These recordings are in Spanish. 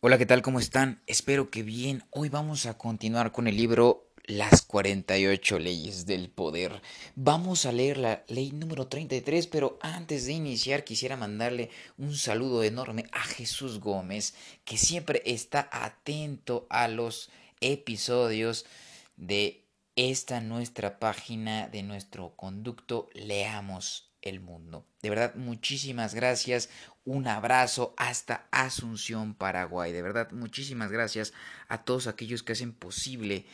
Hola, ¿qué tal? ¿Cómo están? Espero que bien. Hoy vamos a continuar con el libro Las 48 leyes del poder. Vamos a leer la ley número 33, pero antes de iniciar quisiera mandarle un saludo enorme a Jesús Gómez, que siempre está atento a los episodios de esta nuestra página de nuestro conducto Leamos el mundo. De verdad, muchísimas gracias. Un abrazo hasta Asunción, Paraguay. De verdad, muchísimas gracias a todos aquellos que hacen posible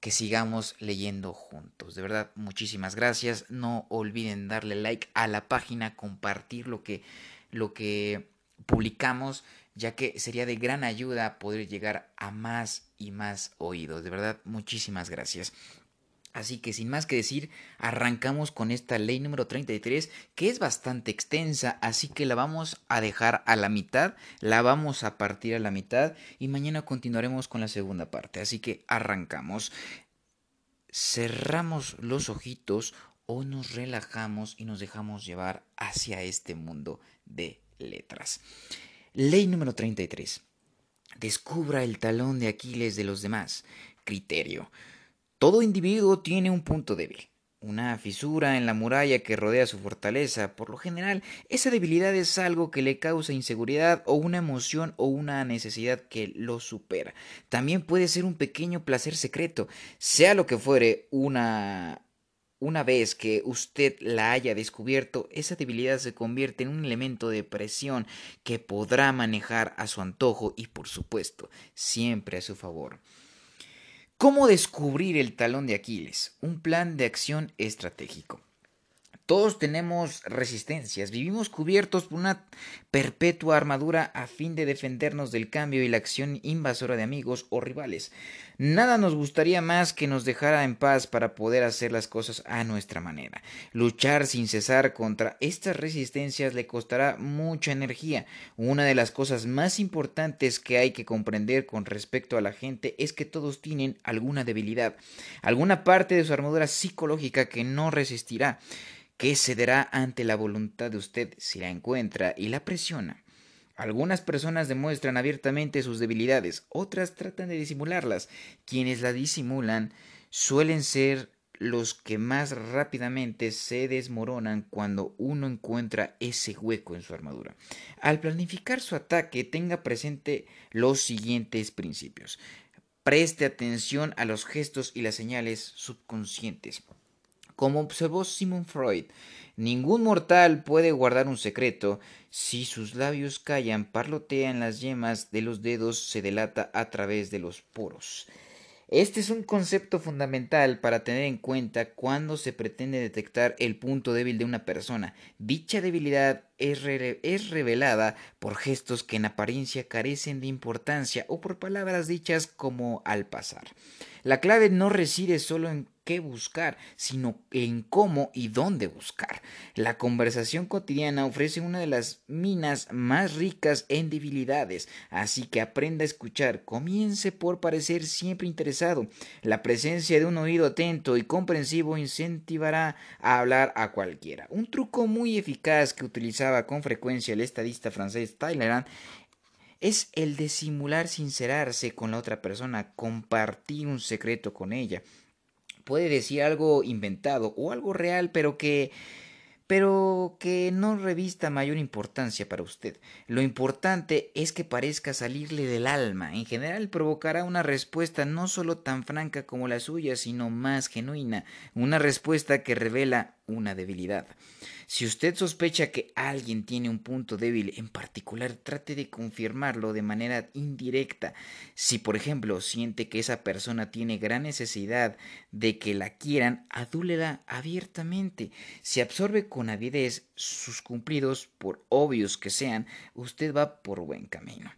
que sigamos leyendo juntos. De verdad, muchísimas gracias. No olviden darle like a la página, compartir lo que, lo que publicamos, ya que sería de gran ayuda poder llegar a más y más oídos. De verdad, muchísimas gracias. Así que sin más que decir, arrancamos con esta ley número 33 que es bastante extensa, así que la vamos a dejar a la mitad, la vamos a partir a la mitad y mañana continuaremos con la segunda parte. Así que arrancamos. Cerramos los ojitos o nos relajamos y nos dejamos llevar hacia este mundo de letras. Ley número 33. Descubra el talón de Aquiles de los demás. Criterio. Todo individuo tiene un punto débil, una fisura en la muralla que rodea su fortaleza. Por lo general, esa debilidad es algo que le causa inseguridad o una emoción o una necesidad que lo supera. También puede ser un pequeño placer secreto, sea lo que fuere, una una vez que usted la haya descubierto, esa debilidad se convierte en un elemento de presión que podrá manejar a su antojo y, por supuesto, siempre a su favor. ¿Cómo descubrir el talón de Aquiles? Un plan de acción estratégico. Todos tenemos resistencias, vivimos cubiertos por una perpetua armadura a fin de defendernos del cambio y la acción invasora de amigos o rivales. Nada nos gustaría más que nos dejara en paz para poder hacer las cosas a nuestra manera. Luchar sin cesar contra estas resistencias le costará mucha energía. Una de las cosas más importantes que hay que comprender con respecto a la gente es que todos tienen alguna debilidad, alguna parte de su armadura psicológica que no resistirá que cederá ante la voluntad de usted si la encuentra y la presiona. Algunas personas demuestran abiertamente sus debilidades, otras tratan de disimularlas. Quienes la disimulan suelen ser los que más rápidamente se desmoronan cuando uno encuentra ese hueco en su armadura. Al planificar su ataque, tenga presente los siguientes principios. Preste atención a los gestos y las señales subconscientes. Como observó Simon Freud, ningún mortal puede guardar un secreto. Si sus labios callan, parlotean las yemas de los dedos, se delata a través de los poros. Este es un concepto fundamental para tener en cuenta cuando se pretende detectar el punto débil de una persona. Dicha debilidad es, es, revelada por gestos que en apariencia carecen de importancia o por palabras dichas como al pasar. La clave no reside solo en buscar, sino en cómo y dónde buscar. La conversación cotidiana ofrece una de las minas más ricas en debilidades, así que aprenda a escuchar. Comience por parecer siempre interesado. La presencia de un oído atento y comprensivo incentivará a hablar a cualquiera. Un truco muy eficaz que utilizaba con frecuencia el estadista francés Talleyrand es el de simular sincerarse con la otra persona, compartir un secreto con ella puede decir algo inventado o algo real, pero que pero que no revista mayor importancia para usted. Lo importante es que parezca salirle del alma. En general provocará una respuesta no solo tan franca como la suya, sino más genuina, una respuesta que revela una debilidad. Si usted sospecha que alguien tiene un punto débil en particular, trate de confirmarlo de manera indirecta. Si, por ejemplo, siente que esa persona tiene gran necesidad de que la quieran, adúlela abiertamente. Si absorbe con avidez sus cumplidos, por obvios que sean, usted va por buen camino.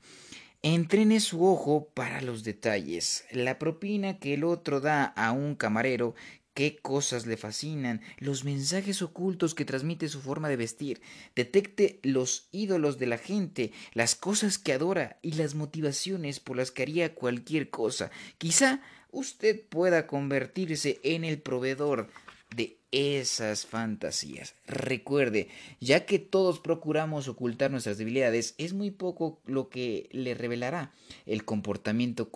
Entrene su ojo para los detalles. La propina que el otro da a un camarero qué cosas le fascinan, los mensajes ocultos que transmite su forma de vestir, detecte los ídolos de la gente, las cosas que adora y las motivaciones por las que haría cualquier cosa. Quizá usted pueda convertirse en el proveedor de esas fantasías. Recuerde, ya que todos procuramos ocultar nuestras debilidades, es muy poco lo que le revelará el comportamiento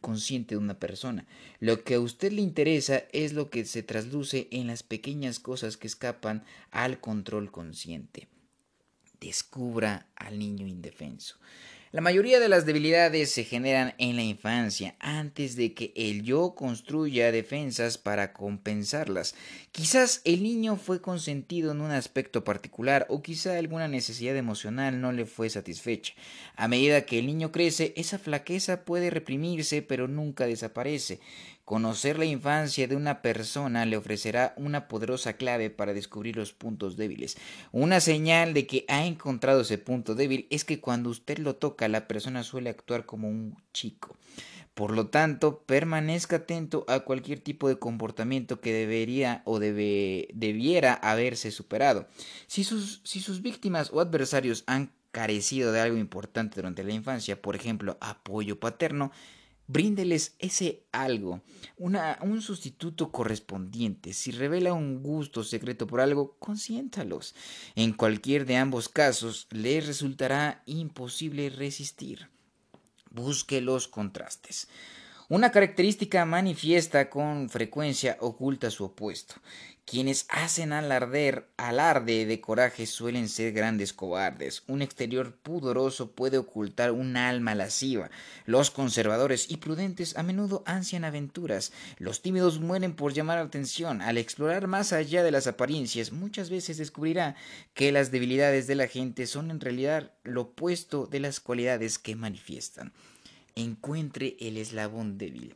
consciente de una persona. Lo que a usted le interesa es lo que se trasluce en las pequeñas cosas que escapan al control consciente. Descubra al niño indefenso. La mayoría de las debilidades se generan en la infancia, antes de que el yo construya defensas para compensarlas. Quizás el niño fue consentido en un aspecto particular o quizá alguna necesidad emocional no le fue satisfecha. A medida que el niño crece, esa flaqueza puede reprimirse pero nunca desaparece. Conocer la infancia de una persona le ofrecerá una poderosa clave para descubrir los puntos débiles. Una señal de que ha encontrado ese punto débil es que cuando usted lo toca, la persona suele actuar como un chico. Por lo tanto, permanezca atento a cualquier tipo de comportamiento que debería o debiera haberse superado. Si sus, si sus víctimas o adversarios han carecido de algo importante durante la infancia, por ejemplo, apoyo paterno, Bríndeles ese algo, un sustituto correspondiente. Si revela un gusto secreto por algo, consiéntalos. En cualquier de ambos casos, les resultará imposible resistir. Busque los contrastes. Una característica manifiesta con frecuencia oculta su opuesto. Quienes hacen alarder, alarde de coraje suelen ser grandes cobardes. Un exterior pudoroso puede ocultar un alma lasciva. Los conservadores y prudentes a menudo ansian aventuras. Los tímidos mueren por llamar la atención. Al explorar más allá de las apariencias, muchas veces descubrirá que las debilidades de la gente son en realidad lo opuesto de las cualidades que manifiestan. Encuentre el eslabón débil.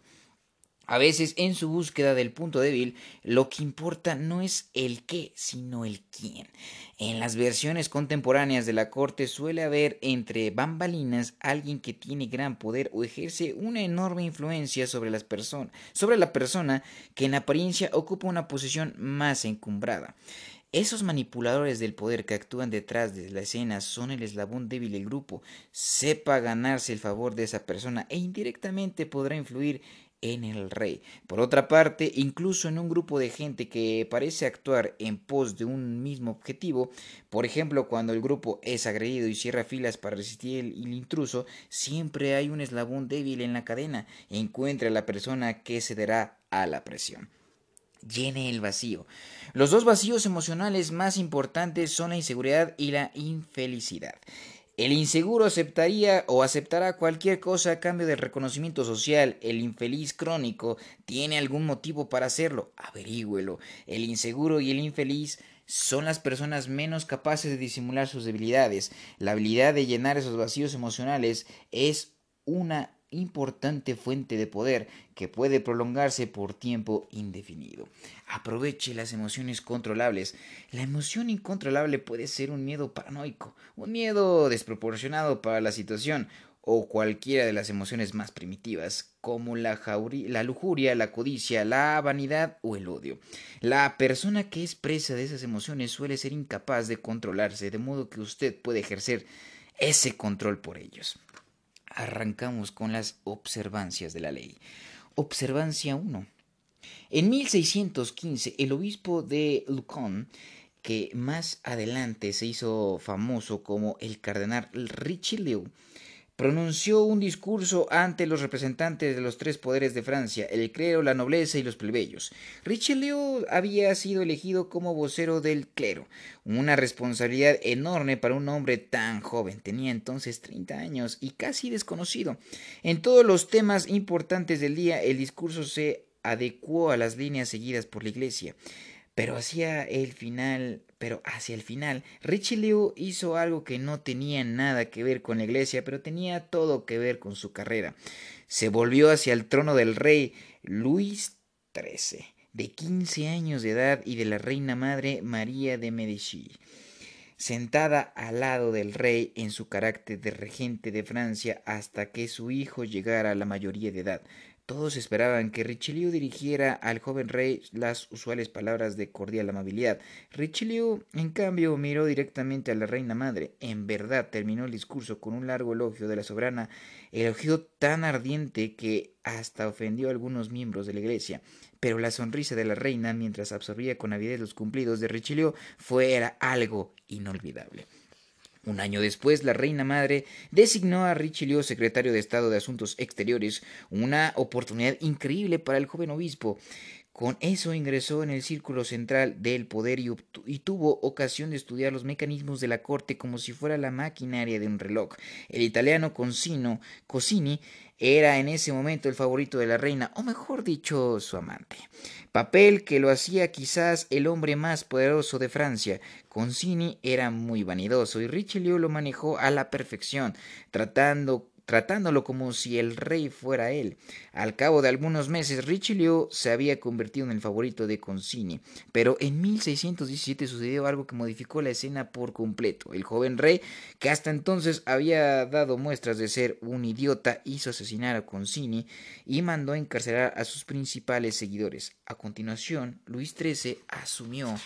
A veces en su búsqueda del punto débil, lo que importa no es el qué, sino el quién. En las versiones contemporáneas de la corte suele haber entre bambalinas alguien que tiene gran poder o ejerce una enorme influencia sobre las sobre la persona que en apariencia ocupa una posición más encumbrada. Esos manipuladores del poder que actúan detrás de la escena son el eslabón débil del grupo. Sepa ganarse el favor de esa persona e indirectamente podrá influir en el rey. Por otra parte, incluso en un grupo de gente que parece actuar en pos de un mismo objetivo, por ejemplo, cuando el grupo es agredido y cierra filas para resistir el, intruso, siempre hay un eslabón débil en la cadena. Encuentra a la persona que cederá a la presión. Llene el vacío. Los dos vacíos emocionales más importantes son la inseguridad y la infelicidad. El inseguro aceptaría o aceptará cualquier cosa a cambio del reconocimiento social. El infeliz crónico tiene algún motivo para hacerlo. Averígüelo. El inseguro y el infeliz son las personas menos capaces de disimular sus debilidades. La habilidad de llenar esos vacíos emocionales es una importante fuente de poder que puede prolongarse por tiempo indefinido. Aproveche las emociones controlables. La emoción incontrolable puede ser un miedo paranoico, un miedo desproporcionado para la situación o cualquiera de las emociones más primitivas, como la, la lujuria, la codicia, la vanidad o el odio. La persona que es presa de esas emociones suele ser incapaz de controlarse, de modo que usted puede ejercer ese control por ellos arrancamos con las observancias de la ley. Observancia 1. En 1615, el obispo de Lucon, que más adelante se hizo famoso como el cardenal Richelieu, pronunció un discurso ante los representantes de los tres poderes de Francia, el clero, la nobleza y los plebeyos. Richelieu había sido elegido como vocero del clero, una responsabilidad enorme para un hombre tan joven. Tenía entonces 30 años y casi desconocido. En todos los temas importantes del día, el discurso se adecuó a las líneas seguidas por la Iglesia. Pero hacia el final, pero hacia el final, Richelieu hizo algo que no tenía nada que ver con la iglesia, pero tenía todo que ver con su carrera. Se volvió hacia el trono del rey Luis XIII, de 15 años de edad, y de la reina madre María de Medici. Sentada al lado del rey en su carácter de regente de Francia hasta que su hijo llegara a la mayoría de edad, Todos esperaban que Richelieu dirigiera al joven rey las usuales palabras de cordial amabilidad. Richelieu, en cambio, miró directamente a la reina madre. En verdad, terminó el discurso con un largo elogio de la soberana, elogio tan ardiente que hasta ofendió a algunos miembros de la iglesia. Pero la sonrisa de la reina, mientras absorbía con avidez los cumplidos de Richelieu, fue algo inolvidable. Un año después, la reina madre designó a Richelieu secretario de Estado de Asuntos Exteriores, una oportunidad increíble para el joven obispo. Con eso ingresó en el círculo central del poder y, tuvo ocasión de estudiar los mecanismos de la corte como si fuera la maquinaria de un reloj. El italiano Consino, Cosini era en ese momento el favorito de la reina, o mejor dicho, su amante. Papel que lo hacía quizás el hombre más poderoso de Francia. Concini era muy vanidoso y Richelieu lo manejó a la perfección, tratando tratándolo como si el rey fuera él. Al cabo de algunos meses, Richelieu se había convertido en el favorito de Concini, pero en 1617 sucedió algo que modificó la escena por completo. El joven rey, que hasta entonces había dado muestras de ser un idiota, hizo asesinar a Concini y mandó encarcelar a sus principales seguidores. A continuación, Luis XIII asumió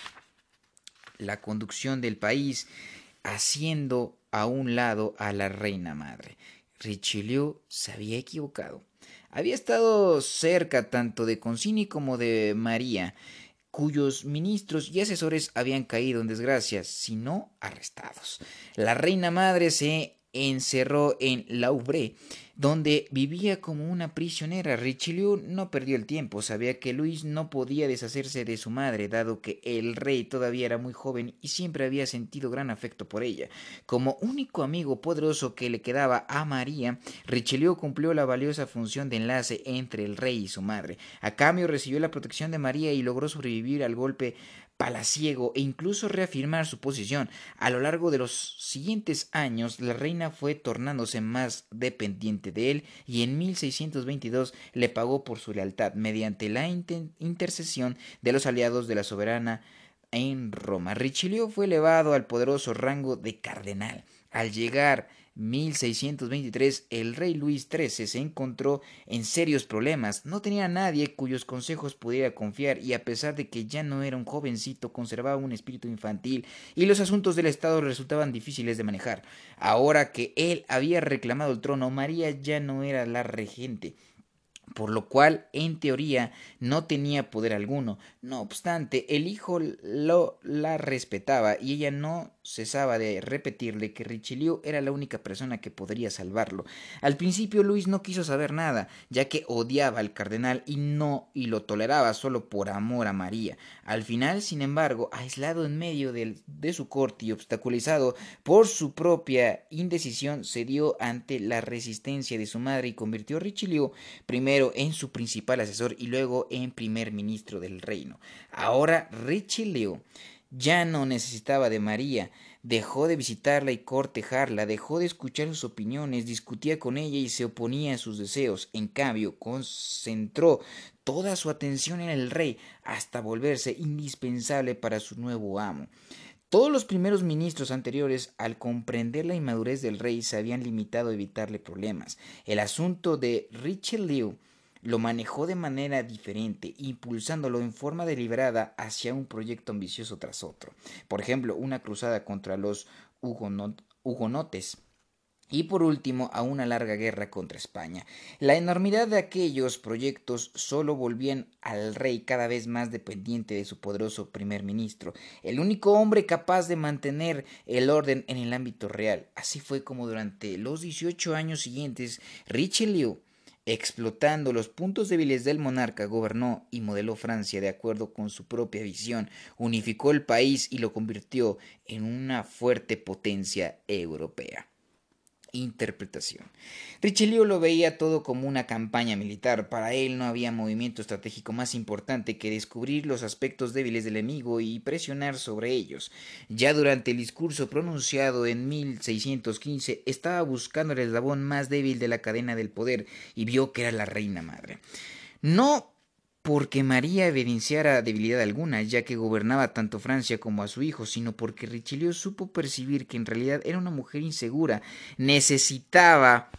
la conducción del país, haciendo a un lado a la reina madre. Richelieu se había equivocado. Había estado cerca tanto de Concini como de María, cuyos ministros y asesores habían caído en desgracia, si no arrestados. La reina madre se encerró en Louvre, donde vivía como una prisionera. Richelieu no perdió el tiempo, sabía que Luis no podía deshacerse de su madre, dado que el rey todavía era muy joven y siempre había sentido gran afecto por ella. Como único amigo poderoso que le quedaba a María, Richelieu cumplió la valiosa función de enlace entre el rey y su madre. A cambio recibió la protección de María y logró sobrevivir al golpe palaciego e incluso reafirmar su posición. A lo largo de los siguientes años, la reina fue tornándose más dependiente de él y en 1622 le pagó por su lealtad mediante la intercesión de los aliados de la soberana en Roma. Richelieu fue elevado al poderoso rango de cardenal. Al llegar 1623 el rey Luis XIII se encontró en serios problemas, no tenía nadie cuyos consejos pudiera confiar y a pesar de que ya no era un jovencito conservaba un espíritu infantil y los asuntos del Estado resultaban difíciles de manejar. Ahora que él había reclamado el trono, María ya no era la regente por lo cual en teoría no tenía poder alguno. No obstante, el hijo lo la respetaba y ella no cesaba de repetirle que Richelieu era la única persona que podría salvarlo. Al principio Luis no quiso saber nada, ya que odiaba al cardenal y no y lo toleraba solo por amor a María. Al final, sin embargo, aislado en medio de, de su corte y obstaculizado por su propia indecisión, cedió ante la resistencia de su madre y convirtió a Richelieu primero en su principal asesor y luego en primer ministro del reino. Ahora Richelieu ya no necesitaba de María, dejó de visitarla y cortejarla, dejó de escuchar sus opiniones, discutía con ella y se oponía a sus deseos. En cambio, concentró toda su atención en el rey hasta volverse indispensable para su nuevo amo. Todos los primeros ministros anteriores, al comprender la inmadurez del rey, se habían limitado a evitarle problemas. El asunto de Richelieu lo manejó de manera diferente, impulsándolo en forma deliberada hacia un proyecto ambicioso tras otro. Por ejemplo, una cruzada contra los hugonotes y por último a una larga guerra contra España. La enormidad de aquellos proyectos solo volvían al rey cada vez más dependiente de su poderoso primer ministro, el único hombre capaz de mantener el orden en el ámbito real. Así fue como durante los 18 años siguientes Richelieu Explotando. Los puntos débiles del monarca, gobernó y modeló Francia de acuerdo con su propia visión, unificó el país y lo convirtió en una fuerte potencia europea interpretación. Richelieu lo veía todo como una campaña militar. Para él no había movimiento estratégico más importante que descubrir los aspectos débiles del enemigo y presionar sobre ellos. Ya durante el discurso pronunciado en 1615 estaba buscando el eslabón más débil de la cadena del poder y vio que era la reina madre. No porque María evidenciara debilidad alguna, ya que gobernaba tanto Francia como a su hijo, sino porque Richelieu supo percibir que en realidad era una mujer insegura, necesitaba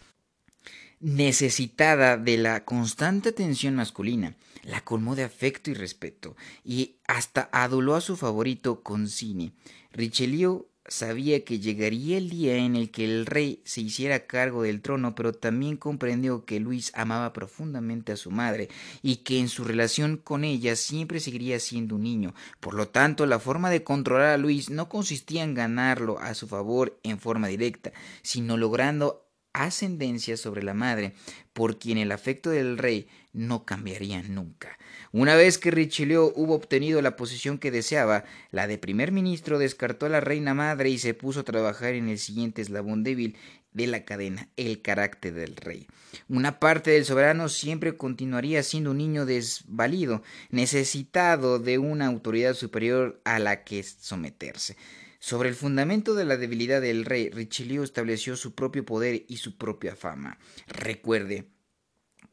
necesitada de la constante atención masculina, la colmó de afecto y respeto, y hasta aduló a su favorito Concini. Richelieu sabía que llegaría el día en el que el rey se hiciera cargo del trono, pero también comprendió que Luis amaba profundamente a su madre y que en su relación con ella siempre seguiría siendo un niño. Por lo tanto, la forma de controlar a Luis no consistía en ganarlo a su favor en forma directa, sino logrando ascendencia sobre la madre, por quien el afecto del rey no cambiaría nunca. Una vez que Richelieu hubo obtenido la posición que deseaba, la de primer ministro descartó a la reina madre y se puso a trabajar en el siguiente eslabón débil de la cadena, el carácter del rey. Una parte del soberano siempre continuaría siendo un niño desvalido, necesitado de una autoridad superior a la que someterse. Sobre el fundamento de la debilidad del rey, Richelieu estableció su propio poder y su propia fama. Recuerde,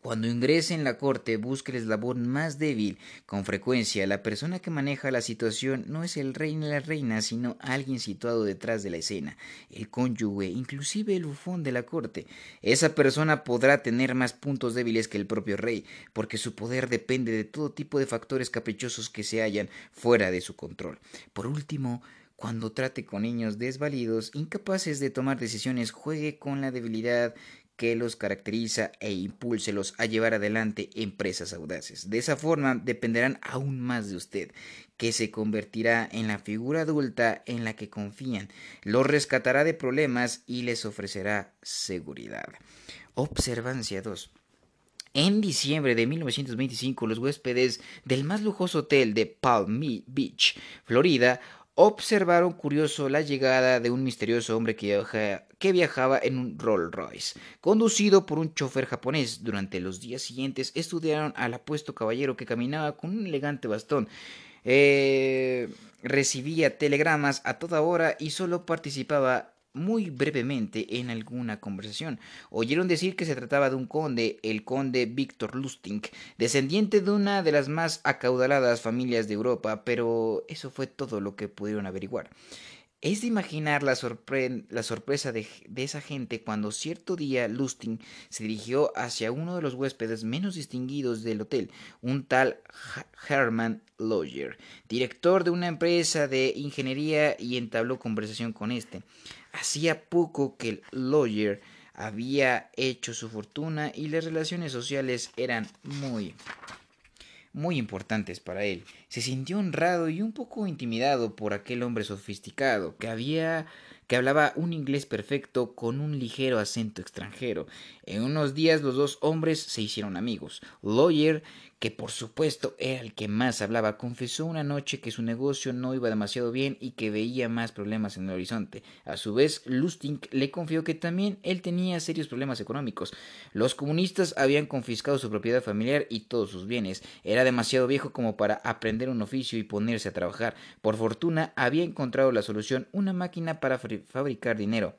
cuando ingrese en la corte, busque el eslabón más débil. Con frecuencia, la persona que maneja la situación no es el rey ni la reina, sino alguien situado detrás de la escena, el cónyuge, inclusive el bufón de la corte. Esa persona podrá tener más puntos débiles que el propio rey, porque su poder depende de todo tipo de factores caprichosos que se hallan fuera de su control. Por último, cuando trate con niños desvalidos, incapaces de tomar decisiones, juegue con la debilidad que los caracteriza e impúlselos a llevar adelante empresas audaces. De esa forma dependerán aún más de usted, que se convertirá en la figura adulta en la que confían, los rescatará de problemas y les ofrecerá seguridad. Observancia 2. En diciembre de 1925, los huéspedes del más lujoso hotel de Palm Beach, Florida, observaron curioso la llegada de un misterioso hombre que, viajaba en un Rolls Royce, conducido por un chofer japonés. Durante los días siguientes estudiaron al apuesto caballero que caminaba con un elegante bastón. Eh, recibía telegramas a toda hora y solo participaba muy brevemente en alguna conversación. Oyeron decir que se trataba de un conde, el conde Víctor Lustig, descendiente de una de las más acaudaladas familias de Europa, pero eso fue todo lo que pudieron averiguar. Es de imaginar la, sorpresa de, esa gente cuando cierto día Lustig se dirigió hacia uno de los huéspedes menos distinguidos del hotel, un tal Hermann Lawyer, director de una empresa de ingeniería, y entabló conversación con este. Hacía poco que el lawyer había hecho su fortuna y las relaciones sociales eran muy muy importantes para él. Se sintió honrado y un poco intimidado por aquel hombre sofisticado que había que hablaba un inglés perfecto con un ligero acento extranjero. En unos días los dos hombres se hicieron amigos. Lawyer, que por supuesto era el que más hablaba, confesó una noche que su negocio no iba demasiado bien y que veía más problemas en el horizonte. A su vez, Lustig le confió que también él tenía serios problemas económicos. Los comunistas habían confiscado su propiedad familiar y todos sus bienes. Era demasiado viejo como para aprender un oficio y ponerse a trabajar. Por fortuna, había encontrado la solución, una máquina para fabricar dinero.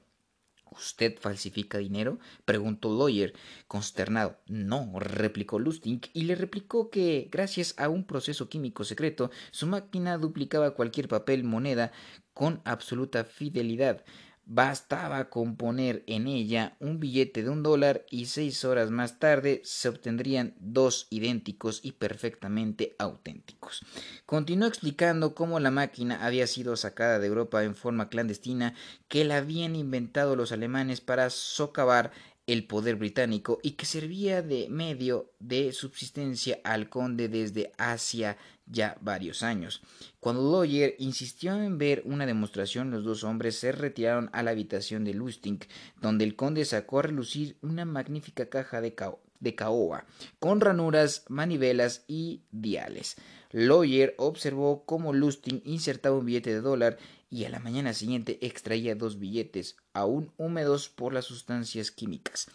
¿Usted falsifica dinero? preguntó Lawyer, consternado. No, replicó Lustig, y le replicó que, gracias a un proceso químico secreto, su máquina duplicaba cualquier papel moneda con absoluta fidelidad. Bastaba con poner en ella un billete de un dólar y seis horas más tarde se obtendrían dos idénticos y perfectamente auténticos. Continuó explicando cómo la máquina había sido sacada de Europa en forma clandestina, que la habían inventado los alemanes para socavar el poder británico y que servía de medio de subsistencia al conde desde Asia ya varios años. Cuando Lawyer insistió en ver una demostración, los dos hombres se retiraron a la habitación de Lustig, donde el conde sacó a relucir una magnífica caja de, caoba, con ranuras, manivelas y diales. Lawyer observó cómo Lustig insertaba un billete de dólar y a la mañana siguiente extraía dos billetes, aún húmedos por las sustancias químicas.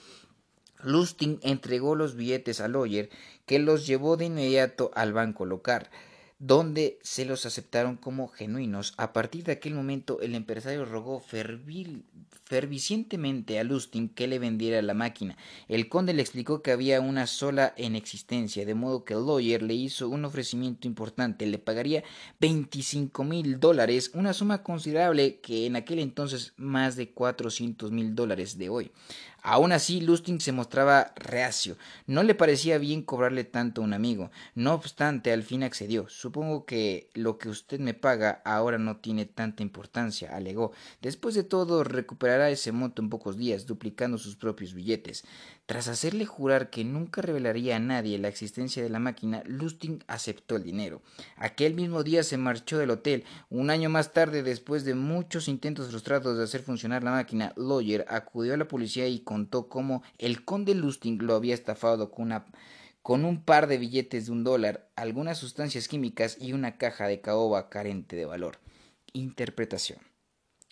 Lustig entregó los billetes a Lawyer, que los llevó de inmediato al banco local donde se los aceptaron como genuinos. A partir de aquel momento, el empresario rogó fervientemente a Lustig que le vendiera la máquina. El conde le explicó que había una sola en existencia, de modo que lawyer le hizo un ofrecimiento importante. Le pagaría veinticinco mil dólares, una suma considerable que en aquel entonces más de cuatrocientos mil dólares de hoy. Aún así, Lustig se mostraba reacio. No le parecía bien cobrarle tanto a un amigo. No obstante, al fin accedió. Supongo que lo que usted me paga ahora no tiene tanta importancia, alegó. Después de todo, recuperará ese monto en pocos días, duplicando sus propios billetes. Tras hacerle jurar que nunca revelaría a nadie la existencia de la máquina, Lustig aceptó el dinero. Aquel mismo día se marchó del hotel. Un año más tarde, después de muchos intentos frustrados de hacer funcionar la máquina, Lawyer acudió a la policía y contó cómo el conde Lustig lo había estafado con con un par de billetes de un dólar, algunas sustancias químicas y una caja de caoba carente de valor. Interpretación.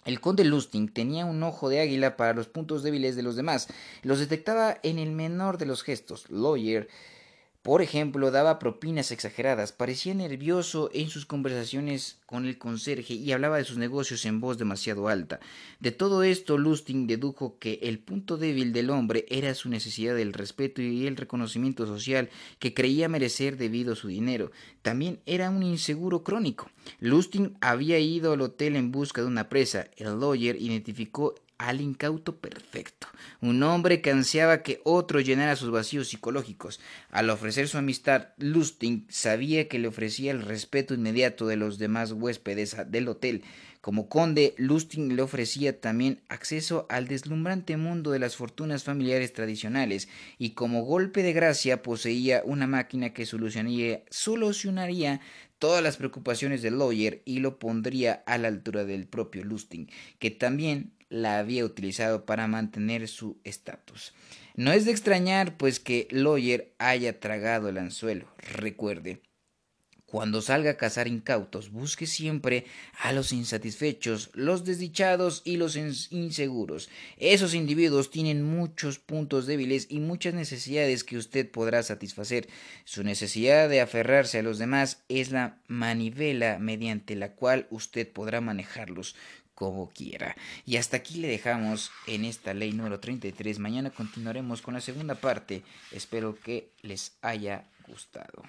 El conde Lustig tenía un ojo de águila para los puntos débiles de los demás. Los detectaba en el menor de los gestos. Lawyer por ejemplo, daba propinas exageradas, parecía nervioso en sus conversaciones con el conserje y hablaba de sus negocios en voz demasiado alta. De todo esto, Lustig dedujo que el punto débil del hombre era su necesidad del respeto y el reconocimiento social que creía merecer debido a su dinero. También era un inseguro crónico. Lustig había ido al hotel en busca de una presa. El lawyer identificó al incauto perfecto, un hombre que ansiaba que otro llenara sus vacíos psicológicos. Al ofrecer su amistad, Lustig sabía que le ofrecía el respeto inmediato de los demás huéspedes del hotel. Como conde, Lustig le ofrecía también acceso al deslumbrante mundo de las fortunas familiares tradicionales, y como golpe de gracia poseía una máquina que solucionaría, todas las preocupaciones del lawyer y lo pondría a la altura del propio Lustig, que también la había utilizado para mantener su estatus. No es de extrañar, pues, que Lawyer haya tragado el anzuelo. Recuerde, cuando salga a cazar incautos, busque siempre a los insatisfechos, los desdichados y los inseguros. Esos individuos tienen muchos puntos débiles y muchas necesidades que usted podrá satisfacer. Su necesidad de aferrarse a los demás es la manivela mediante la cual usted podrá manejarlos como quiera. Y hasta aquí le dejamos en esta ley número 33. Mañana continuaremos con la segunda parte. Espero que les haya gustado.